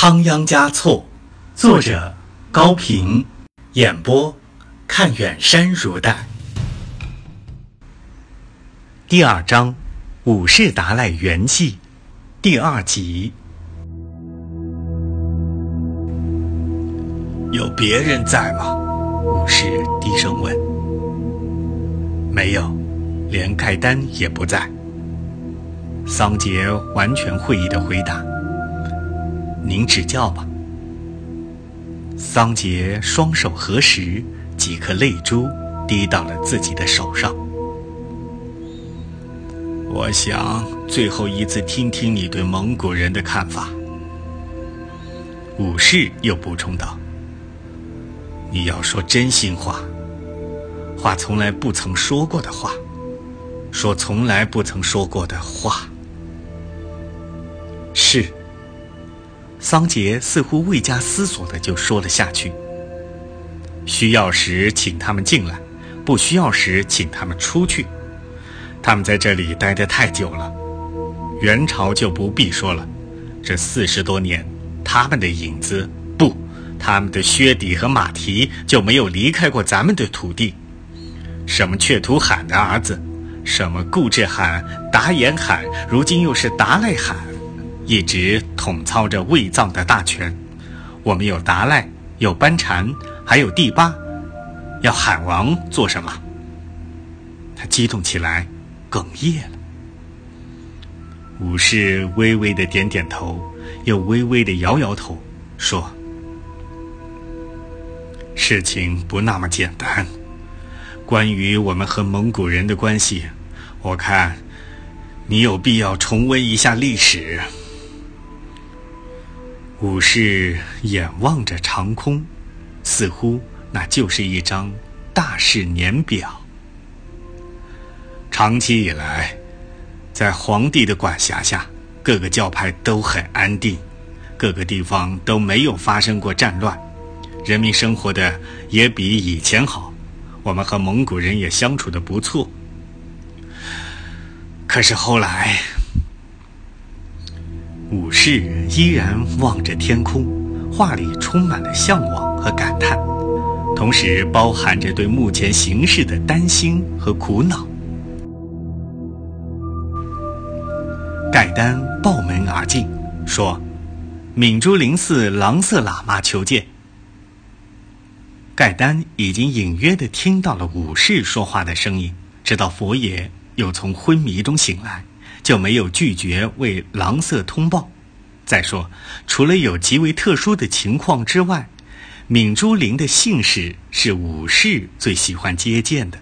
仓央嘉措，作者高平，演播看远山如黛。第二章，武士达赖圆寂，第二集。有别人在吗？武士低声问。没有，连盖丹也不在。桑杰完全会意的回答：“您指教吧。”桑杰双手合十，几颗泪珠滴到了自己的手上。我想最后一次听听你对蒙古人的看法。武士又补充道。你要说真心话，话从来不曾说过的话，说从来不曾说过的话。是。桑杰似乎未加思索的就说了下去。需要时请他们进来，不需要时请他们出去。他们在这里待得太久了。元朝就不必说了，这四十多年，他们的影子不。他们的靴底和马蹄就没有离开过咱们的土地。什么却图罕的儿子，什么固志罕、达延罕，如今又是达赖罕，一直统操着卫藏的大权。我们有达赖，有班禅，还有第八，要罕王做什么？他激动起来，哽咽了。武士微微的点点头，又微微的摇摇头，说。事情不那么简单。关于我们和蒙古人的关系，我看你有必要重温一下历史。武士眼望着长空，似乎那就是一张大事年表。长期以来，在皇帝的管辖下，各个教派都很安定，各个地方都没有发生过战乱。人民生活的也比以前好，我们和蒙古人也相处的不错。可是后来，武士依然望着天空，话里充满了向往和感叹，同时包含着对目前形势的担心和苦恼。盖丹抱门而进，说：“敏珠林寺郎色喇嘛求见。”盖丹已经隐约地听到了武士说话的声音，知道佛爷又从昏迷中醒来，就没有拒绝为狼色通报。再说，除了有极为特殊的情况之外，敏珠林的姓氏是武士最喜欢接见的。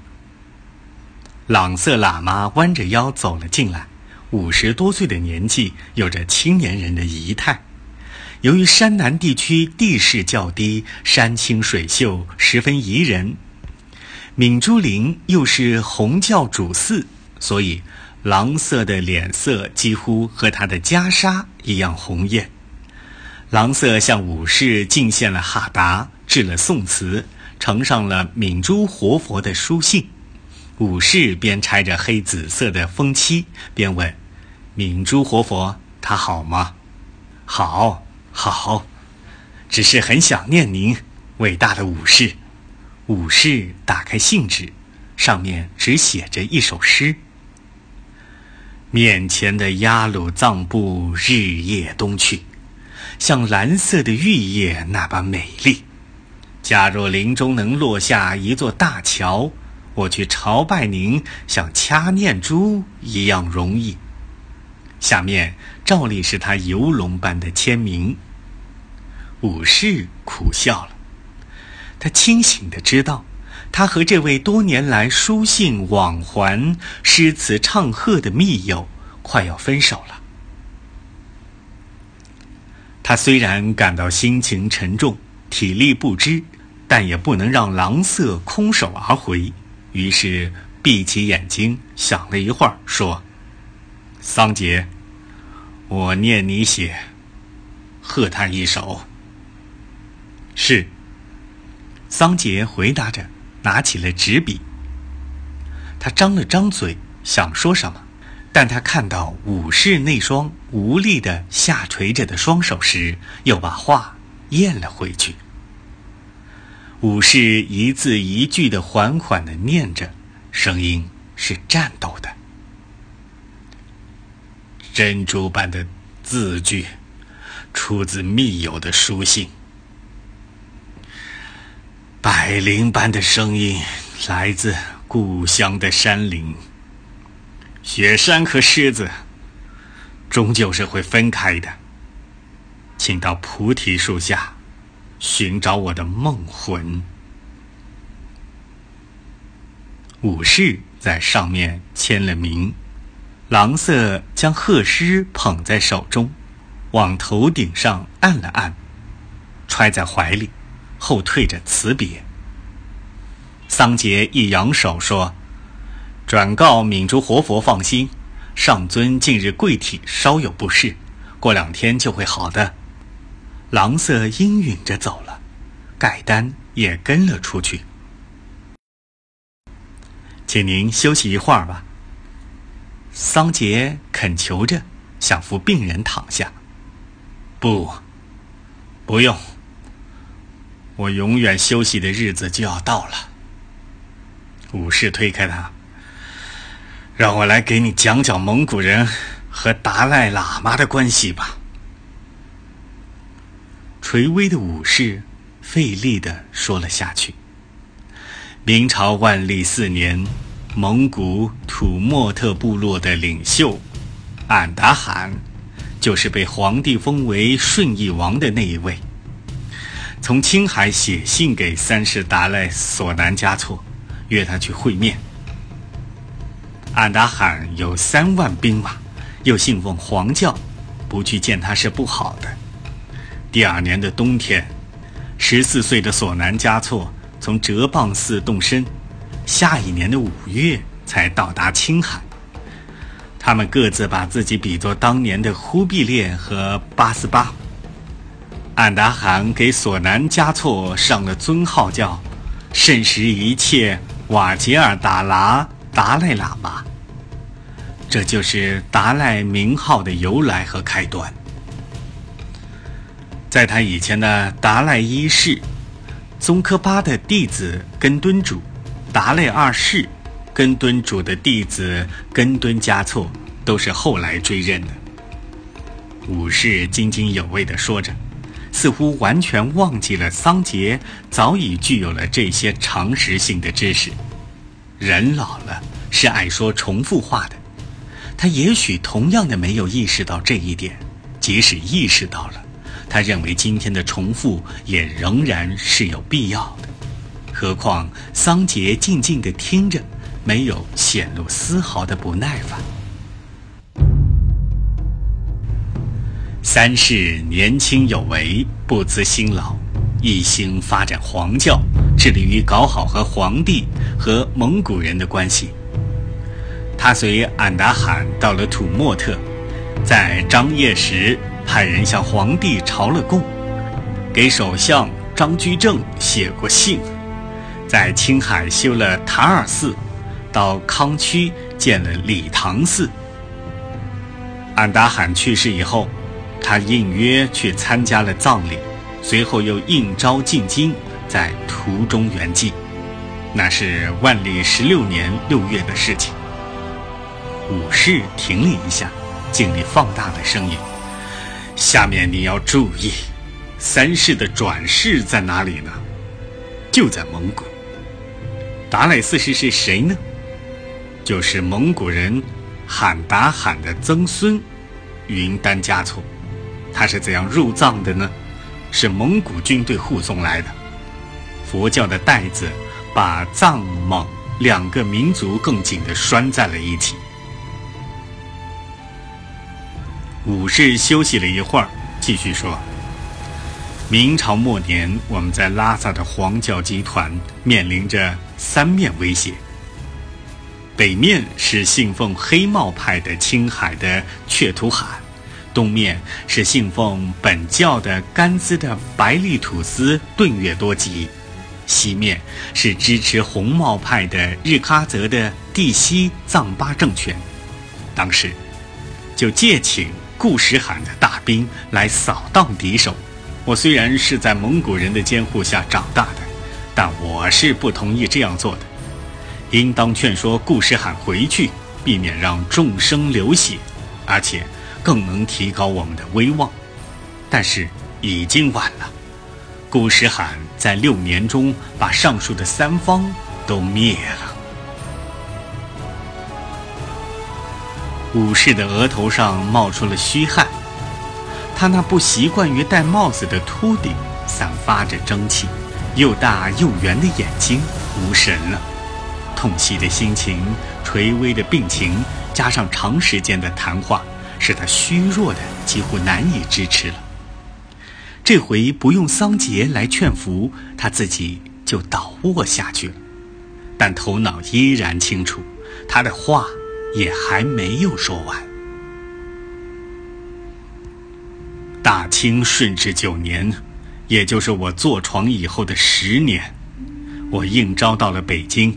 朗色喇嘛弯着腰走了进来，五十多岁的年纪，有着青年人的仪态。由于山南地区地势较低，山清水秀，十分宜人。敏珠林又是红教主寺，所以郎色的脸色几乎和他的袈裟一样红艳。郎色向武士敬献了哈达，致了宋词，呈上了敏珠活佛的书信。武士边拆着黑紫色的封漆，边问：“敏珠活佛，他好吗？”“好。”好，只是很想念您，伟大的武士。武士打开信纸，上面只写着一首诗：“面前的雅鲁藏布日夜东去，像蓝色的玉叶那般美丽。假若林中能落下一座大桥，我去朝拜您，像掐念珠一样容易。”下面照例是他游龙般的签名。武士苦笑了，他清醒的知道，他和这位多年来书信往还、诗词唱和的密友快要分手了。他虽然感到心情沉重、体力不支，但也不能让狼色空手而回，于是闭起眼睛想了一会儿，说：“桑杰，我念你写，贺他一首。”是。桑杰回答着，拿起了纸笔。他张了张嘴，想说什么，但他看到武士那双无力的下垂着的双手时，又把话咽了回去。武士一字一句的缓缓的念着，声音是颤抖的。珍珠般的字句，出自密友的书信；百灵般的声音，来自故乡的山林。雪山和狮子，终究是会分开的。请到菩提树下，寻找我的梦魂。武士在上面签了名。郎色将鹤狮捧在手中，往头顶上按了按，揣在怀里，后退着辞别。桑杰一扬手说：“转告敏珠活佛放心，上尊近日贵体稍有不适，过两天就会好的。”郎色应允着走了，盖丹也跟了出去。请您休息一会儿吧。桑杰恳求着，想扶病人躺下。不，不用。我永远休息的日子就要到了。武士推开他，让我来给你讲讲蒙古人和达赖喇嘛的关系吧。垂危的武士费力的说了下去。明朝万历四年。蒙古土默特部落的领袖俺答汗，就是被皇帝封为顺义王的那一位。从青海写信给三世达赖索南嘉措，约他去会面。俺答罕有三万兵马，又信奉黄教，不去见他是不好的。第二年的冬天，十四岁的索南嘉措从哲蚌寺动身。下一年的五月才到达青海。他们各自把自己比作当年的忽必烈和八思巴。俺答汗给索南嘉措上了尊号，叫“圣十一切瓦吉尔达拉达赖喇嘛”。这就是达赖名号的由来和开端。在他以前的达赖一世，宗喀巴的弟子根敦主。达赖二世，根敦主的弟子根敦嘉措都是后来追认的。武士津津有味地说着，似乎完全忘记了桑杰早已具有了这些常识性的知识。人老了是爱说重复话的，他也许同样的没有意识到这一点。即使意识到了，他认为今天的重复也仍然是有必要的。何况桑杰静静地听着，没有显露丝毫的不耐烦。三世年轻有为，不辞辛劳，一心发展黄教，致力于搞好和皇帝和蒙古人的关系。他随俺答汗到了土默特，在张掖时派人向皇帝朝了贡，给首相张居正写过信。在青海修了塔尔寺，到康区建了理塘寺。俺答汗去世以后，他应约去参加了葬礼，随后又应召进京，在途中圆寂。那是万历十六年六月的事情。武士停了一下，尽力放大了声音：“下面你要注意，三世的转世在哪里呢？就在蒙古。”达赖四世是谁呢？就是蒙古人喊达罕的曾孙云丹嘉措。他是怎样入藏的呢？是蒙古军队护送来的。佛教的带子把藏蒙两个民族更紧地拴在了一起。武士休息了一会儿，继续说。明朝末年，我们在拉萨的黄教集团面临着三面威胁：北面是信奉黑帽派的青海的却图罕，东面是信奉本教的甘孜的白利土司顿月多吉，西面是支持红帽派的日喀则的地西藏巴政权。当时就借请固始罕的大兵来扫荡敌手。我虽然是在蒙古人的监护下长大的，但我是不同意这样做的。应当劝说固始罕回去，避免让众生流血，而且更能提高我们的威望。但是已经晚了。古时罕在六年中把上述的三方都灭了。武士的额头上冒出了虚汗，他那不习惯于戴帽子的秃顶散发着蒸汽，又大又圆的眼睛无神了。痛惜的心情、垂危的病情，加上长时间的谈话，使他虚弱的几乎难以支持了。这回不用桑杰来劝服，他自己就倒卧下去了。但头脑依然清楚，他的话也还没有说完。大清顺治九年，也就是我坐床以后的十年，我应召到了北京。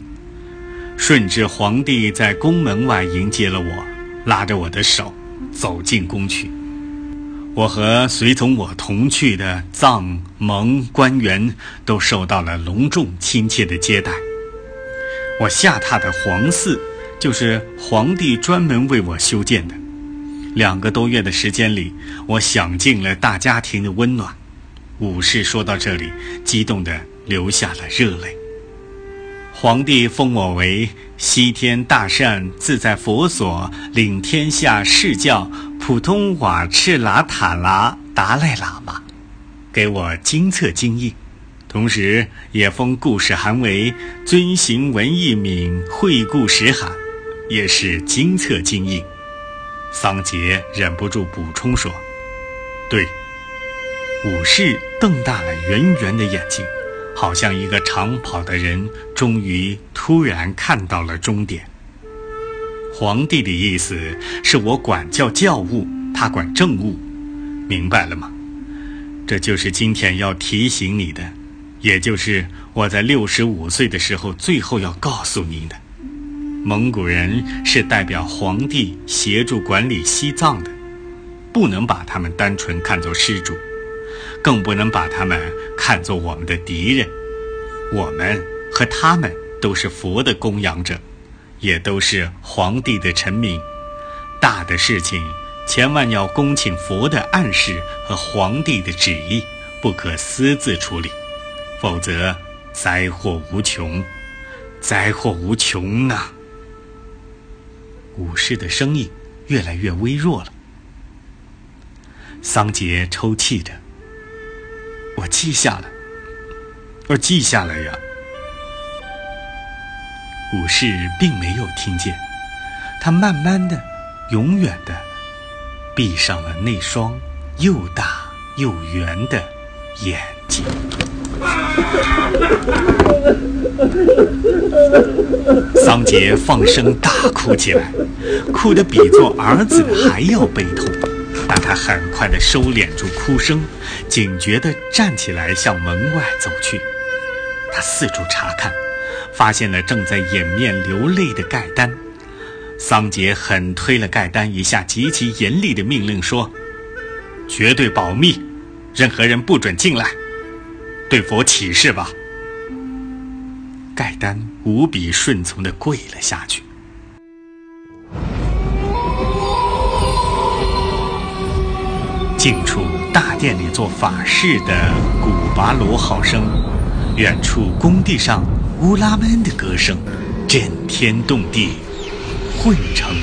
顺治皇帝在宫门外迎接了我，拉着我的手走进宫去。我和随同我同去的藏蒙官员都受到了隆重亲切的接待。我下榻的皇寺就是皇帝专门为我修建的。两个多月的时间里，我享尽了大家庭的温暖。武士说到这里，激动地流下了热泪。皇帝封我为西天大善自在佛所领天下释教。普通瓦赤喇塔喇达赖喇嘛给我金册金印，同时也封故事函为尊行文艺敏会顾时罕，也是金册金印。桑杰忍不住补充说：“对。”武士瞪大了圆圆的眼睛，好像一个长跑的人终于突然看到了终点。皇帝的意思是我管教教务，他管政务，明白了吗？这就是今天要提醒你的，也就是我在六十五岁的时候最后要告诉您的。蒙古人是代表皇帝协助管理西藏的，不能把他们单纯看作施主，更不能把他们看作我们的敌人。我们和他们都是佛的供养者。也都是皇帝的臣民，大的事情千万要恭请佛的暗示和皇帝的旨意，不可私自处理，否则灾祸无穷，灾祸无穷啊！武士的声音越来越微弱了。桑杰抽泣着：“我记下了，我记下了呀。”武士并没有听见，他慢慢的、永远的闭上了那双又大又圆的眼睛。桑杰放声大哭起来，哭得比做儿子还要悲痛，但他很快的收敛住哭声，警觉的站起来向门外走去。他四处查看。发现了正在掩面流泪的盖丹，桑杰狠推了盖丹一下，极其严厉的命令说：“绝对保密，任何人不准进来，对佛起誓吧。”盖丹无比顺从地跪了下去。近处大殿里做法事的古拔罗号声，远处工地上。乌拉们的歌声震天动地，混成。